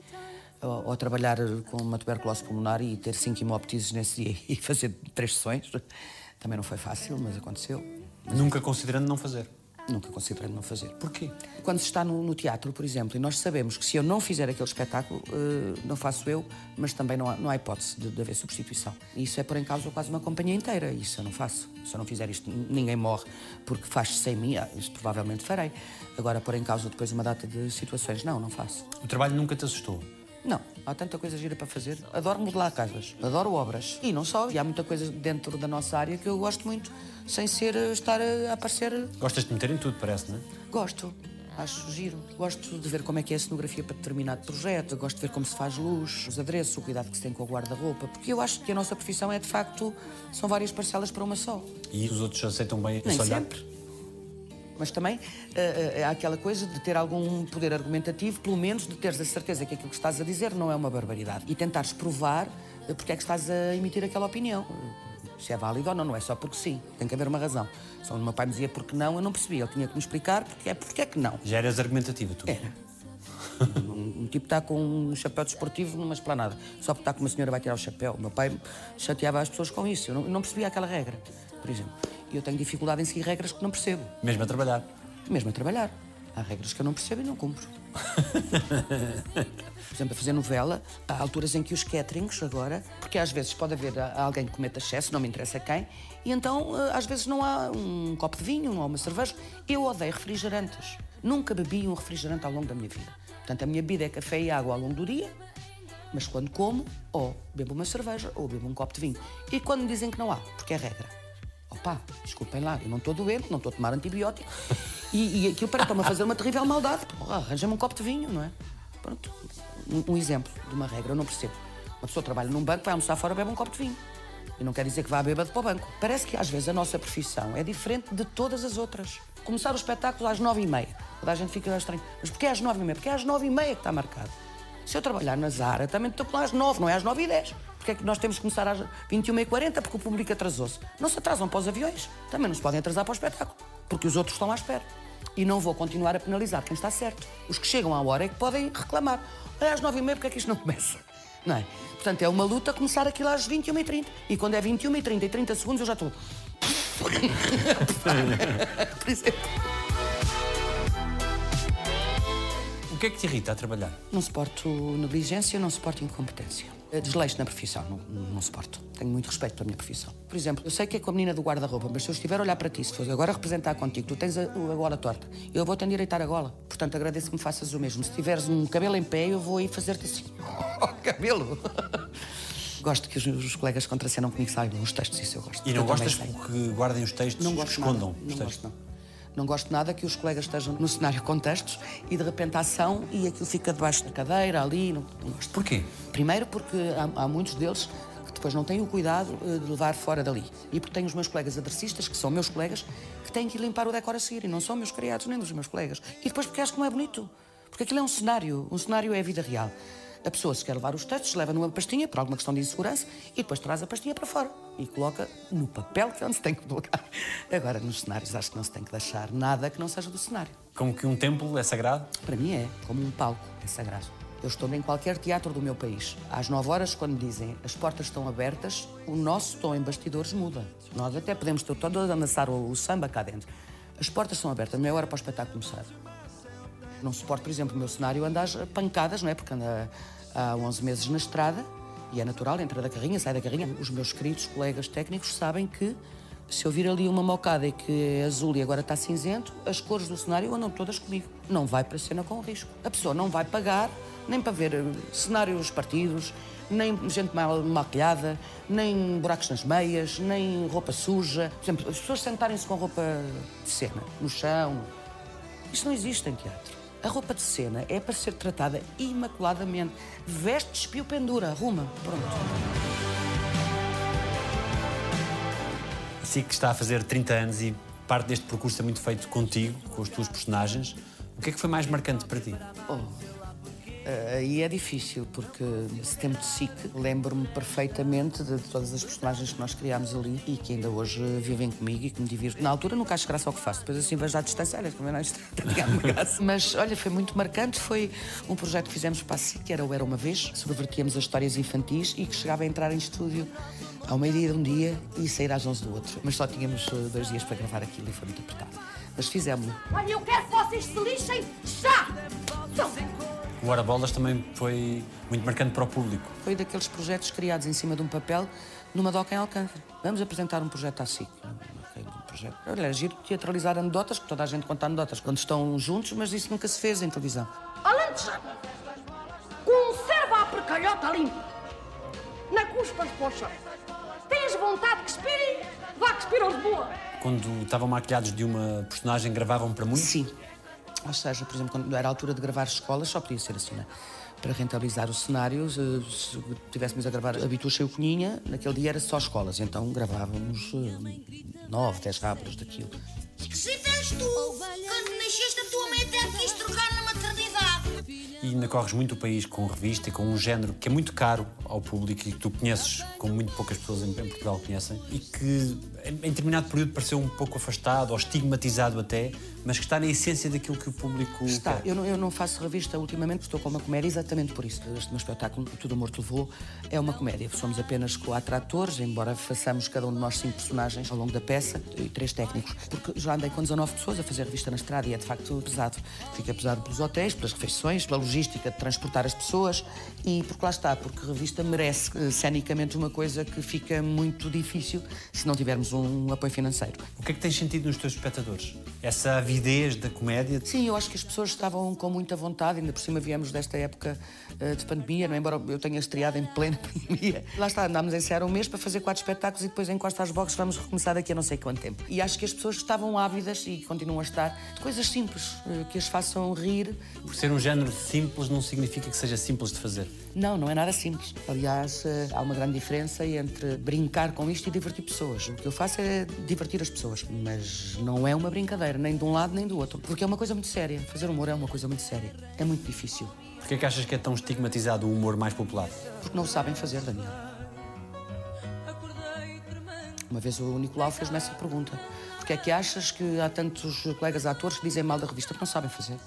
Ou, ou trabalhar com uma tuberculose pulmonar e ter cinco hemoptises nesse dia e fazer três sessões, também não foi fácil, mas aconteceu. Nunca considerando não fazer. Nunca considerei não fazer. Porquê? Quando se está no, no teatro, por exemplo, e nós sabemos que se eu não fizer aquele espetáculo, eh, não faço eu, mas também não há, não há hipótese de, de haver substituição. E isso é pôr em causa quase uma companhia inteira. Isso eu não faço. Se eu não fizer isto, ninguém morre porque faz sem mim. Ah, Isso provavelmente farei. Agora, pôr em causa depois uma data de situações, não, não faço. O trabalho nunca te assustou? Não, há tanta coisa gira para fazer. Adoro modelar casas, adoro obras. E não só, e há muita coisa dentro da nossa área que eu gosto muito, sem ser eh, estar a, a aparecer. Gostas de meter em tudo, parece, não é? Gosto. Acho giro. Gosto de ver como é que é a cenografia para determinado projeto, gosto de ver como se faz luz, os adereços, o cuidado que se tem com o guarda-roupa, porque eu acho que a nossa profissão é, de facto, são várias parcelas para uma só. E os outros aceitam bem Nem esse olhar? sempre. Mas também eh, há aquela coisa de ter algum poder argumentativo, pelo menos de teres a certeza que aquilo que estás a dizer não é uma barbaridade. E tentares provar eh, porque é que estás a emitir aquela opinião. Se é válido ou não, não é só porque sim. Tem que haver uma razão. Se o meu pai me dizia porque não, eu não percebia. Ele tinha que me explicar porque é, porque é que não. Já eras argumentativa, tu? Era. Um, um tipo está com um chapéu desportivo numa esplanada. Só porque está com uma senhora vai tirar o chapéu. O meu pai chateava as pessoas com isso. Eu não, eu não percebia aquela regra, por exemplo. E eu tenho dificuldade em seguir regras que não percebo. Mesmo a trabalhar. Mesmo a trabalhar. Há regras que eu não percebo e não cumpro. Por exemplo, a fazer novela, há alturas em que os caterings agora, porque às vezes pode haver ah, alguém que cometa excesso, não me interessa quem, e então ah, às vezes não há um copo de vinho, não há uma cerveja. Eu odeio refrigerantes. Nunca bebi um refrigerante ao longo da minha vida. Portanto, a minha bebida é café e água ao longo do dia, mas quando como, ou bebo uma cerveja ou bebo um copo de vinho. E quando me dizem que não há, porque é regra. Opa, desculpem lá, eu não estou doente, não estou a tomar antibiótico. E, e aquilo para-me a fazer uma terrível maldade. Arranja-me um copo de vinho, não é? Pronto. Um, um exemplo de uma regra, eu não percebo. Uma pessoa trabalha num banco, vai almoçar fora, bebe um copo de vinho. E não quer dizer que vá bêbado para o banco. Parece que às vezes a nossa profissão é diferente de todas as outras. Começar o espetáculo às nove e meia. Toda a gente fica estranho. Mas porquê às nove e meia? Porque é às nove e meia que está marcado. Se eu trabalhar na Zara, também estou lá às nove, não é às nove e dez. Porque é que nós temos que começar às 21h40 porque o público atrasou-se? Não se atrasam para os aviões, também não se podem atrasar para o espetáculo, porque os outros estão à espera. E não vou continuar a penalizar quem está certo. Os que chegam à hora é que podem reclamar. É às 9h30, porque é que isto não começa? Não é? Portanto, é uma luta começar aquilo às 21h30. E quando é 21h30 e 30 segundos, eu já estou. Por exemplo. Que é que te irrita a trabalhar? Não suporto negligência, não suporto incompetência. Eh, Desleixo na profissão, não, não suporto. Tenho muito respeito pela minha profissão. Por exemplo, eu sei que é com a menina do guarda-roupa, mas se eu estiver a olhar para ti, se for agora representar contigo, tu tens a, a gola torta, eu vou-te endireitar a gola. Portanto, agradeço que me faças o mesmo. Se tiveres um cabelo em pé, eu vou aí fazer-te assim. Oh, cabelo! gosto que os, os colegas contracenam comigo saibam os textos, isso eu gosto. E não Eu gostas que guardem os textos, Não gosto escondam nada. os Não textos? gosto, não. Não gosto nada que os colegas estejam no cenário com textos e de repente a ação e aquilo fica debaixo da cadeira, ali. Não, não gosto. Porquê? Primeiro porque há, há muitos deles que depois não têm o cuidado eh, de levar fora dali. E porque tenho os meus colegas adressistas, que são meus colegas, que têm que ir limpar o decor a seguir. E não são meus criados nem dos meus colegas. E depois porque acho que não é bonito. Porque aquilo é um cenário. Um cenário é a vida real. A pessoa, se quer levar os textos, leva numa pastinha, por alguma questão de insegurança, e depois traz a pastinha para fora. E coloca no papel que é onde se tem que colocar. Agora, nos cenários, acho que não se tem que deixar nada que não seja do cenário. Como que um templo é sagrado? Para mim é, como um palco, é sagrado. Eu estou em qualquer teatro do meu país. Às 9 horas, quando dizem as portas estão abertas, o nosso tom em bastidores muda. Nós até podemos ter todos a dançar o, o samba cá dentro. As portas estão abertas, meia hora para o espetáculo começar. Não suporto, por exemplo, o meu cenário anda às pancadas, não é? Porque anda há 11 meses na estrada e é natural, entra da carrinha, sai da carrinha. Os meus queridos colegas técnicos sabem que se eu vir ali uma mocada e que é azul e agora está cinzento, as cores do cenário andam todas comigo. Não vai para a cena com risco. A pessoa não vai pagar nem para ver eh, cenários partidos, nem gente mal maquilhada, nem buracos nas meias, nem roupa suja. Por exemplo, as pessoas sentarem-se com roupa de cena, no chão. Isto não existe em teatro. A roupa de cena é para ser tratada imaculadamente. Veste, espio, pendura, arruma. Pronto. Assim que está a fazer 30 anos e parte deste percurso é muito feito contigo, com as tuas personagens. O que é que foi mais marcante para ti? Aí é difícil, porque esse tempo de SIC lembro-me perfeitamente de todas as personagens que nós criámos ali e que ainda hoje vivem comigo e que me divirto. Na altura nunca acho graça ao que faço, depois assim vejo à distância, olha, como é isto graça. Mas olha, foi muito marcante, foi um projeto que fizemos para a SIC, que era o Era Uma Vez, subvertíamos as histórias infantis e que chegava a entrar em estúdio ao meio-dia de um dia e sair às 11 do outro. Mas só tínhamos eh, dois dias para gravar aquilo e foi muito apertado. Mas fizemos-lo. Olha, eu quero que vocês se lixem já! Então, O Hora Bolas também foi muito marcante para o público. Foi daqueles projetos criados em cima de um papel numa doca em Alcântara. Vamos apresentar um projeto à SIC. Um projeto. Olha, é giro teatralizar anedotas, que toda a gente conta anedotas quando estão juntos, mas isso nunca se fez em televisão. alentejano, conserva a precalhota limpa. Na cuspas para o chão. Tens vontade que expire? Vá que expira boa. Quando estavam maquilhados de uma personagem, gravavam para muitos? Sim. Ou seja, por exemplo, quando era a altura de gravar escolas, só podia ser assim, né? Para rentabilizar o cenário, se se tivéssemos a gravar Habituas Cheio Coninha, naquele dia era só escolas, então gravávamos eh, nove, dez rápidos daquilo. E que se tu? Quando nasceste, a tua mãe até quis trocar maternidade. E ainda corres muito o país com revista e com um género que é muito caro ao público e que tu conheces, como muito poucas pessoas em, Portugal conhecem, e que em, determinado período pareceu um pouco afastado ou estigmatizado até, mas que está na essência daquilo que o público Está, quer. eu não, eu não faço revista ultimamente, estou com uma comédia exatamente por isso. Este meu espetáculo, Tudo Morto Levou, é uma comédia. Somos apenas quatro atores, embora façamos cada um de nós cinco personagens ao longo da peça e três técnicos. Porque já andei com 19 pessoas a fazer revista na estrada e é de facto pesado. Fica pesado pelos hotéis, pelas refeições, pela logística de transportar as pessoas e porque lá está, porque revista merece eh, cenicamente uma coisa que fica muito difícil se não tivermos um apoio financeiro. O que é que tens sentido nos teus espectadores? Essa avidez da comédia? Sim, eu acho que as pessoas estavam com muita vontade, ainda por cima viemos desta época eh, de pandemia, não é? embora eu tenha estreado em plena pandemia. Lá está, andámos a ensaiar um mês para fazer quatro espetáculos e depois encosta às boxes vamos recomeçar daqui a não sei quanto tempo. E acho que as pessoas estavam ávidas e continuam a estar de coisas simples, eh, que as façam rir. Por ser um género simples não significa que seja simples de fazer. Não, não é nada simples. Aliás, eh, há uma grande diferença entre brincar com isto e divertir pessoas. O que eu faço é divertir as pessoas, mas não é uma brincadeira, nem de um lado nem do outro. Porque é uma coisa muito séria. Fazer humor é uma coisa muito séria. É muito difícil. Porquê é que achas que é tão estigmatizado o humor mais popular? Porque não o sabem fazer, Daniel. Uma vez o Nicolau fez-me essa pergunta. Porquê é que achas que há tantos colegas atores que dizem mal da revista? Porque não sabem fazer.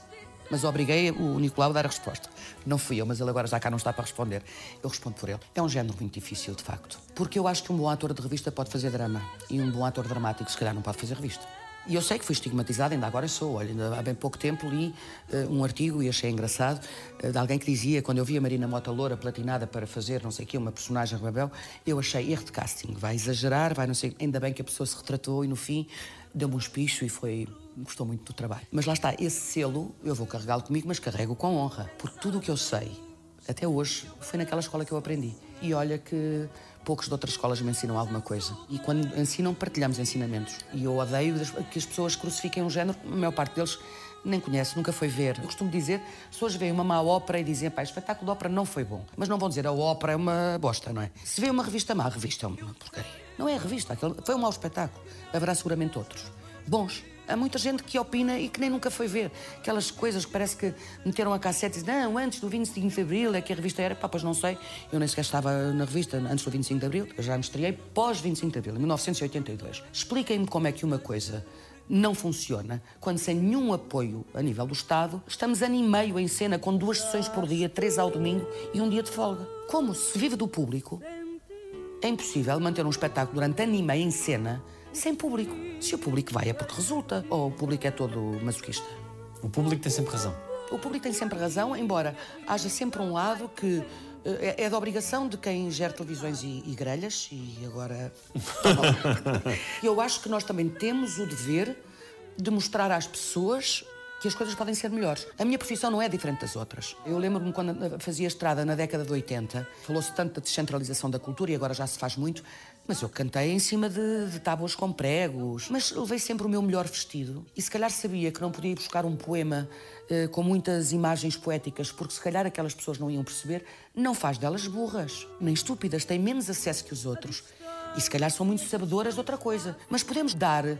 Mas obriguei o Nicolau a dar a resposta. Não fui eu, mas ele agora já cá não está para responder. Eu respondo por ele. É um género muito difícil, de facto. Porque eu acho que um bom ator de revista pode fazer drama. E um bom ator dramático, se calhar, não pode fazer revista. E eu sei que fui estigmatizada, ainda agora sou. Olha, ainda há bem pouco tempo li eh, um artigo e achei engraçado eh, de alguém que dizia, quando eu vi a Marina Mota Loura platinada para fazer não sei o quê, uma personagem rebel, eu achei erro de casting. Vai exagerar, vai não sei. Ainda bem que a pessoa se retratou e no fim deu-me um espicho e foi. Gostou muito do trabalho. Mas lá está, esse selo eu vou carregá-lo comigo, mas carrego com honra. Porque tudo o que eu sei, até hoje, foi naquela escola que eu aprendi. E olha que poucos de outras escolas me ensinam alguma coisa. E quando ensinam, partilhamos ensinamentos. E eu odeio que as pessoas crucifiquem um género, a maior parte deles nem conhece, nunca foi ver. Eu costumo dizer, as pessoas veem uma má ópera e dizem, pá, o espetáculo de ópera não foi bom. Mas não vão dizer, a ópera é uma bosta, não é? Se vê uma revista má, a revista é uma porcaria. Não é a revista, foi um mau espetáculo. Haverá seguramente outros. Bons. Há muita gente que opina e que nem nunca foi ver. Aquelas coisas que parece que meteram a cassete e dizem, não, antes do 25 de Abril é que a revista era. Pá, pois não sei. Eu nem sequer estava na revista antes do 25 de Abril. Eu já me estreiei pós 25 de Abril, em 1982. Expliquem-me como é que uma coisa não funciona quando, sem nenhum apoio a nível do Estado, estamos ano e meio em cena com duas sessões por dia, três ao domingo e um dia de folga. Como se vive do público, é impossível manter um espetáculo durante ano e meio em cena sem público. Se o público vai é porque resulta, ou o público é todo masoquista. O público tem sempre razão. O público tem sempre razão, embora haja sempre um lado que eh, é, é da obrigação de quem gera televisões e, e grelhas, e agora. Eu acho que nós também temos o dever de mostrar às pessoas que as coisas podem ser melhores. A minha profissão não é diferente das outras. Eu lembro-me quando fazia estrada na década de 80, falou-se tanto da descentralização da cultura e agora já se faz muito, mas eu cantei em cima de, de tábuas com pregos. Mas levei sempre o meu melhor vestido e se calhar sabia que não podia ir buscar um poema eh, com muitas imagens poéticas, porque se calhar aquelas pessoas não iam perceber, não faz delas burras, nem estúpidas, têm menos acesso que os outros. E se calhar são muito sabedoras de outra coisa. Mas podemos dar eh,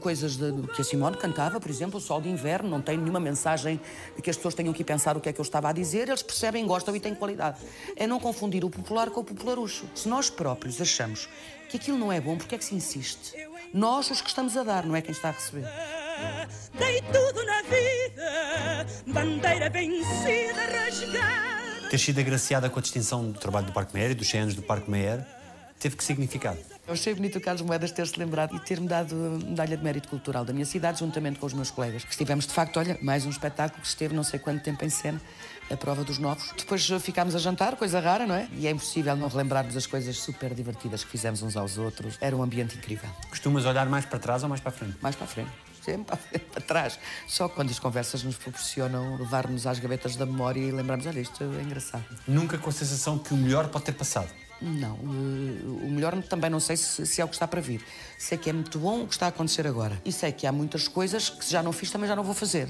coisas de- que a Simone cantava, por exemplo, o Sol de Inverno, não tem nenhuma mensagem que as pessoas tenham que pensar o que é que eu estava a dizer, eles percebem, gostam e têm qualidade. É não confundir o popular com o popularucho. Se nós próprios achamos que aquilo não é bom, porque é que se insiste? Nós, os que estamos a dar, não é quem está a receber. Dei tudo na vida, bandeira vencida, rasgada. Ter sido agraciada com a distinção do trabalho do Parque Meyer e dos 100 anos do Parque Meyer teve que significado? Eu achei bonito o Carlos Moedas ter-se lembrado e ter-me dado a medalha de mérito cultural da minha cidade, juntamente com os meus colegas. Que estivemos, de facto, olha, mais um espetáculo que esteve não sei quanto tempo em cena, a prova dos novos. Depois ficámos a jantar, coisa rara, não é? E é impossível não relembrarmos as coisas super divertidas que fizemos uns aos outros. Era um ambiente incrível. Costumas olhar mais para trás ou mais para a frente? Mais para a frente. Sempre para trás. Só quando as conversas nos proporcionam levar-nos às gavetas da memória e lembrarmos, olha, isto é engraçado. Nunca com a sensação que o melhor pode ter passado. Não, eh, o melhor também não sei se, se é o que está para vir. Sei que é muito bom o que está a acontecer agora. E sei que há muitas coisas que se já não fiz também já não vou fazer.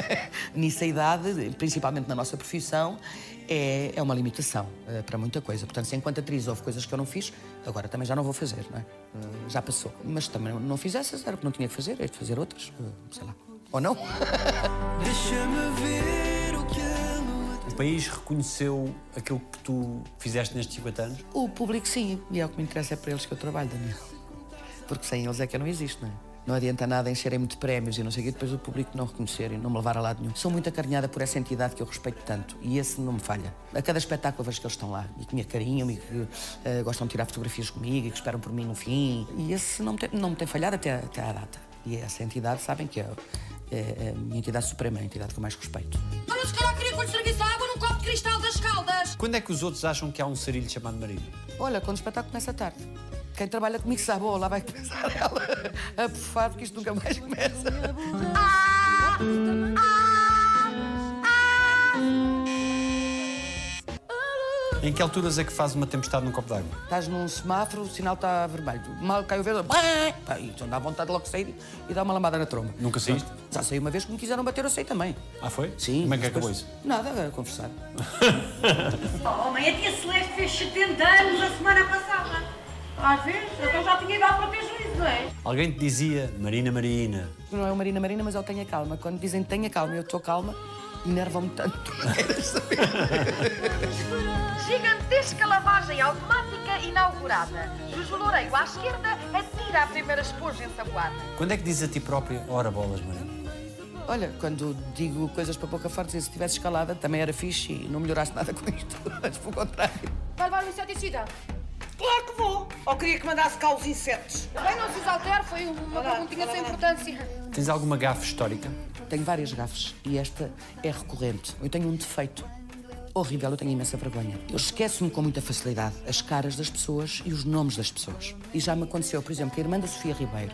Nisso a idade, principalmente na nossa profissão, é, é uma limitação eh, para muita coisa. Portanto, se enquanto atriz houve coisas que eu não fiz, agora também já não vou fazer, não é? Eh, Já passou. Mas também não fiz essas, era o que não tinha que fazer, é de fazer outras, sei lá. Ou não? Deixa-me ver o que O país reconheceu aquilo que tu fizeste nestes 50 anos? O público sim, e é o que me interessa, é para eles que eu trabalho, Daniel. Porque sem eles é que eu não existo, não é? Não adianta nada encherem muito prémios e não sei o quê, depois o público não reconhecer e não me levar a lado nenhum. Sou muito acarinhada por essa entidade que eu respeito tanto e esse não me falha. A cada espetáculo vejo que eles estão lá e que me acarinham e que eh, gostam de tirar fotografias comigo e que esperam por mim no fim. E esse não me tem, não me tem falhado até, até à data. E essa entidade sabem que é, é, é a minha entidade suprema, a entidade que eu mais respeito. Olha, se calhar queria que eu lhe serviço água num copo de cristal das caldas. Quando é que os outros acham que há um sarilho chamado marido? Olha, quando o espetáculo começa tarde. Quem trabalha comigo sabe, oh, lá vai começar ela a bufar, porque isto nunca mais começa. Em que alturas é que faz uma tempestade num copo d'água? Estás num semáforo, o sinal está vermelho. Mal cai o verde, pá, então dá vontade de logo sair e dar uma lambada na tromba. Nunca saíste? Já saí uma vez que me quiseram bater, eu saí também. Ah, foi? Sim. Como é que acabou depois- isso? Nada, a conversar. Oh, mãe, a tia Celeste fez 70 anos a semana passada. Às vezes, então já tinha idade para ter juízo, não é? Alguém te dizia, Marina, Marina, Não é o Marina Marina, mas eu tenho calma. Quando dizem tenha calma, eu estou calma, enervam-me tanto. Gigantesca lavagem automática inaugurada. Juju Loureiro à esquerda atira a primeira esponja ensaboada. quando é que dizes a ti própria, ora bolas, Marina? Olha, quando digo coisas para pouca forte, se tivesse escalada, também era fixe e não melhoraste nada com isto. Mas pelo contrário. Vai levar o inseticida. Claro que vou. Ou queria que mandasse cá os insetos. Bem, não se exaltere, foi uma perguntinha sem importância. Tens alguma gafe histórica? Tenho várias gafes e esta é recorrente. Eu tenho um defeito. Horrível, eu tenho imensa vergonha. Eu esqueço-me com muita facilidade as caras das pessoas e os nomes das pessoas. E já me aconteceu, por exemplo, que a irmã da Sofia Ribeiro,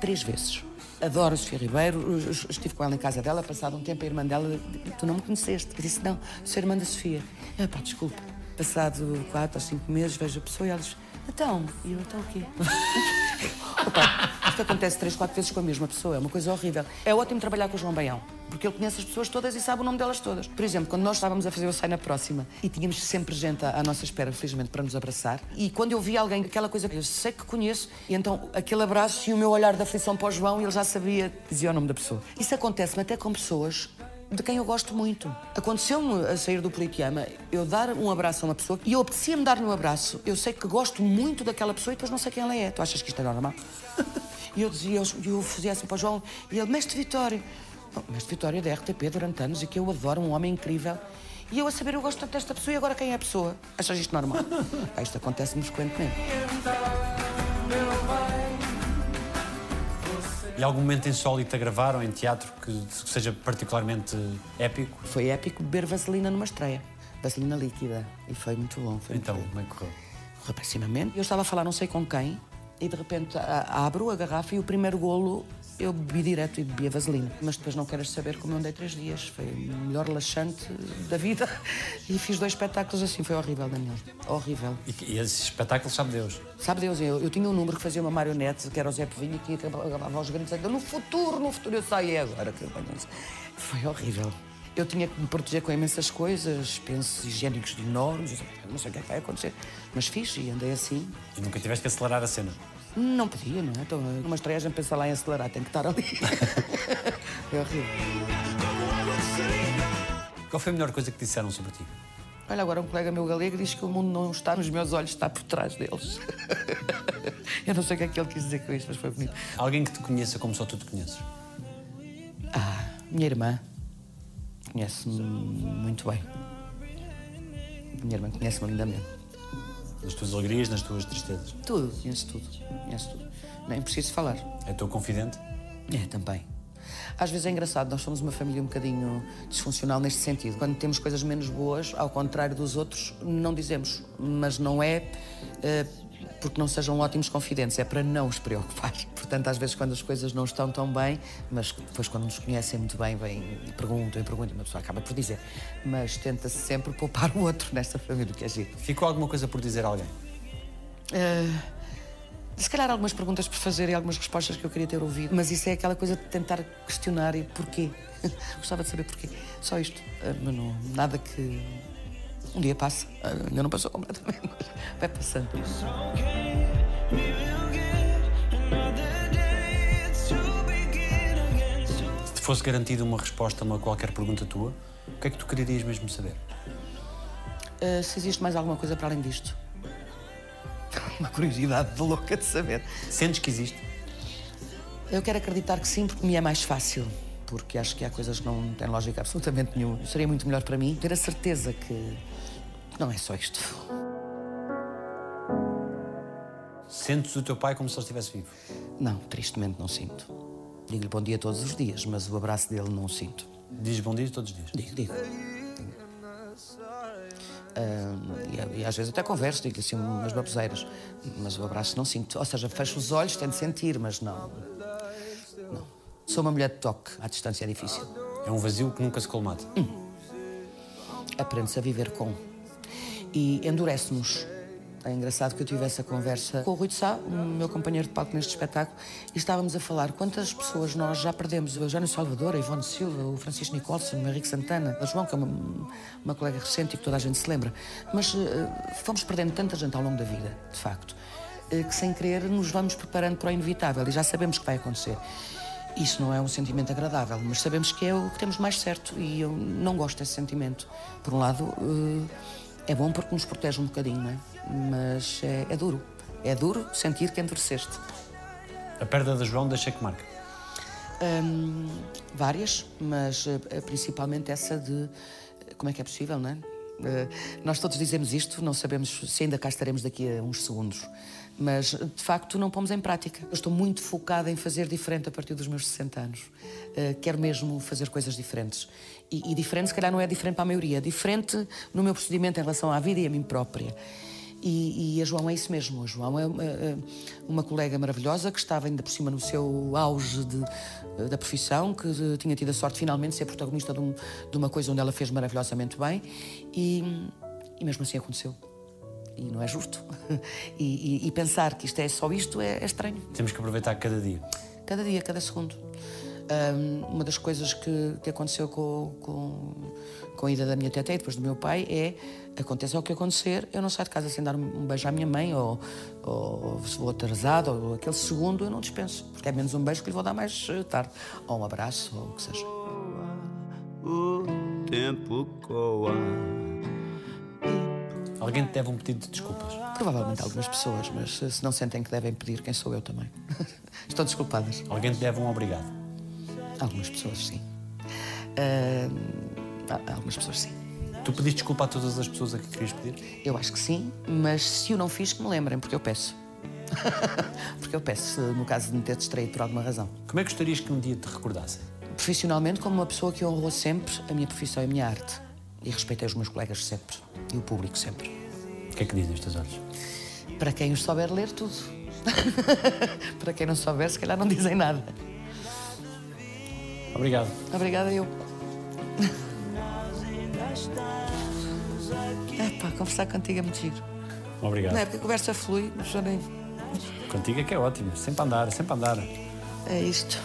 três vezes. Adoro a Sofia Ribeiro, estive com ela em casa dela, passado um tempo a irmã dela, tu não me conheceste? Eu disse, não, sou irmã da Sofia. Ah, pá, desculpa. Passado quatro ou cinco meses, vejo a pessoa e ela diz, então, e eu, então o quê? Opa, isto acontece três, quatro vezes com a mesma pessoa, é uma coisa horrível. É ótimo trabalhar com o João Baião, porque ele conhece as pessoas todas e sabe o nome delas todas. Por exemplo, quando nós estávamos a fazer o Sai na Próxima e tínhamos sempre gente à nossa espera, felizmente, para nos abraçar, e quando eu via alguém, aquela coisa que eu sei que conheço, e então aquele abraço e o meu olhar de aflição para o João, e ele já sabia, dizia o nome da pessoa. Isso acontece-me até com pessoas de quem eu gosto muito. Aconteceu-me a sair do Politeama, eu dar um abraço a uma pessoa e eu apetecia-me dar-lhe um abraço. Eu sei que gosto muito daquela pessoa e depois não sei quem ela é. Tu achas que isto é normal? E eu dizia, eu, eu fazia assim para o João e ele, Mestre Vitório. Bom, Mestre Vitório da RTP durante anos e que eu adoro, um homem incrível. E eu a saber, eu gosto tanto desta pessoa e agora quem é a pessoa? Achas isto normal? Pá, isto acontece-me frequentemente. E algum momento insólito a gravar ou em teatro que seja particularmente épico? Foi épico beber vaselina numa estreia. Vaselina líquida. E foi muito bom. Foi Então, muito bom. como é que correu? correu pessimamente. Eu estava a falar não sei com quem e de repente abro a garrafa e o primeiro golo eu bebi direto e bebi a vaselina. Mas depois não queres saber como eu andei três dias. Foi o melhor laxante da vida. E fiz dois espetáculos assim. Foi horrível, Daniel. Horrível. E, e esse espetáculo, sabe Deus? Sabe Deus, eu, eu tinha um número que fazia uma marionete, que era o Zé Povinho, que acabava aos grandes ainda. No futuro, no futuro, eu saí agora. que eu venho isso." Foi horrível. Eu tinha que me proteger com imensas coisas, pensos higiênicos enormes, não sei o que é que vai acontecer. Mas fiz e andei assim. E nunca tiveste que acelerar a cena. Não podia, não é? Então, numa estreia a gente pensa lá em acelerar, tem que estar ali. é horrível. Qual foi a melhor coisa que disseram sobre ti? Olha, agora um colega meu galego diz que o mundo não está nos meus olhos, está por trás deles. Eu não sei o que é que ele quis dizer com isto, mas foi bonito. Alguém que te conheça como só tu te conheces? Ah, minha irmã conhece-me muito bem. Minha irmã conhece-me lindamente. Nas tuas alegrias, nas tuas tristezas? Tudo, conhece tudo. Conhece tudo. Nem preciso falar. É teu confidente? É, também. Às vezes é engraçado, nós somos uma família um bocadinho disfuncional neste sentido. Quando temos coisas menos boas, ao contrário dos outros, não dizemos. Mas não é eh, porque não sejam ótimos confidentes, é para não os preocupar. Portanto, às vezes quando as coisas não estão tão bem, mas depois quando nos conhecem muito bem, vêm e perguntam e perguntam, e uma pessoa acaba por dizer. Mas tenta-se sempre poupar o outro nesta família, que é giro. Ficou alguma coisa por dizer a alguém? Se calhar algumas perguntas por fazer e algumas respostas que eu queria ter ouvido, mas isso é aquela coisa de tentar questionar e porquê. Gostava de saber porquê. Só isto. Ah, Mas não, nada que. Um dia passa. Ah, Ainda não passou completamente, mas vai passando. Fosse garantida uma resposta a uma qualquer pergunta tua, o que é que tu querias mesmo saber? Ah, se existe mais alguma coisa para além disto. Uma curiosidade de louca de saber. Sentes que existe? Eu quero acreditar que sim, porque me é mais fácil. Porque acho que há coisas que não têm lógica absolutamente nenhuma. Seria muito melhor para mim ter a certeza que que não é só isto. Sentes o teu pai como se ele estivesse vivo? Não, tristemente não sinto. Digo-lhe bom dia todos os dias, mas o abraço dele não sinto. Diz bom dia todos os dias. Digo, digo. Ah, e, e às vezes até converso, digo assim umas baboseiras, mas o abraço não sinto. Ou seja, fecho os olhos, tento sentir, mas não. Não. Sou uma mulher de toque, à distância é difícil. É um vazio que nunca se colmata. Aprende-se a viver com. E endurece-nos. É engraçado que eu tive essa conversa com o Rui de Sá, o meu companheiro de palco neste espetáculo, e estávamos a falar quantas pessoas nós já perdemos. O Eugênio Salvador, a Ivone Silva, o Francisco Nicolson, o Henrique Santana, a João, que é uma, uma colega recente e que toda a gente se lembra. Mas eh, fomos perdendo tanta gente ao longo da vida, de facto, eh, que sem querer nos vamos preparando para o inevitável e já sabemos que vai acontecer. Isso não é um sentimento agradável, mas sabemos que é o que temos mais certo e eu não gosto desse sentimento. Por um lado, eh, é bom porque nos protege um bocadinho, não é? Mas é, é duro. É duro sentir que endureceste. A perda da João deixa que marca. Hum, várias, mas eh, principalmente essa de eh, como é que é possível, não é? Nós todos dizemos isto, não sabemos se ainda cá estaremos daqui a uns segundos, mas de facto não pomos em prática. Eu estou muito focada em fazer diferente a partir dos meus 60 anos. Quero mesmo fazer coisas diferentes. E, e diferente, se calhar, não é diferente para a maioria, é diferente no meu procedimento em relação à vida e a mim própria. E, e a João é isso mesmo. A João é uma, é uma colega maravilhosa que estava ainda por cima no seu auge de- da profissão, que eh, tinha tido a sorte finalmente de ser protagonista de, um- de uma coisa onde ela fez maravilhosamente bem e, e mesmo assim aconteceu. E não é justo. E, e- e pensar que isto é só isto é, é estranho. Temos que aproveitar cada dia. Cada dia, cada segundo. Ahm, uma das coisas que, que aconteceu com, com, com a ida da minha teta e depois do meu pai é aconteça o que acontecer, eu não saio de casa sem dar um beijo à minha mãe ou, ou se vou atrasado ou aquele segundo eu não dispenso, porque é menos um beijo que lhe vou dar mais eh, tarde. Ou um abraço ou o que seja. o tempo coa. Alguém te deve um pedido de desculpas. Provavelmente algumas pessoas, mas se não sentem que devem pedir, quem sou eu também? Estão desculpadas. Alguém te deve um obrigado. Algumas pessoas, sim. Há- algumas pessoas, sim. Tu pediste desculpa a todas as pessoas a que querias pedir? Eu acho que sim, mas se o não fiz, que me lembrem, porque eu peço. porque eu peço, no caso de me ter distraído por alguma razão. Como é que gostarias que um dia te recordassem? Profissionalmente, como uma pessoa que honrou sempre a minha profissão e a minha arte. E respeitei os meus colegas sempre. E o público sempre. O que é que dizem os teus olhos? Para quem os souber ler tudo. Para quem não souber, se calhar não dizem nada. Obrigado. Obrigada eu. Epá, conversar contigo é muito giro. Obrigado. Não é porque a conversa flui, mas já nem... Contigo é que é ótimo. Sempre a andar, sempre a andar. É isto.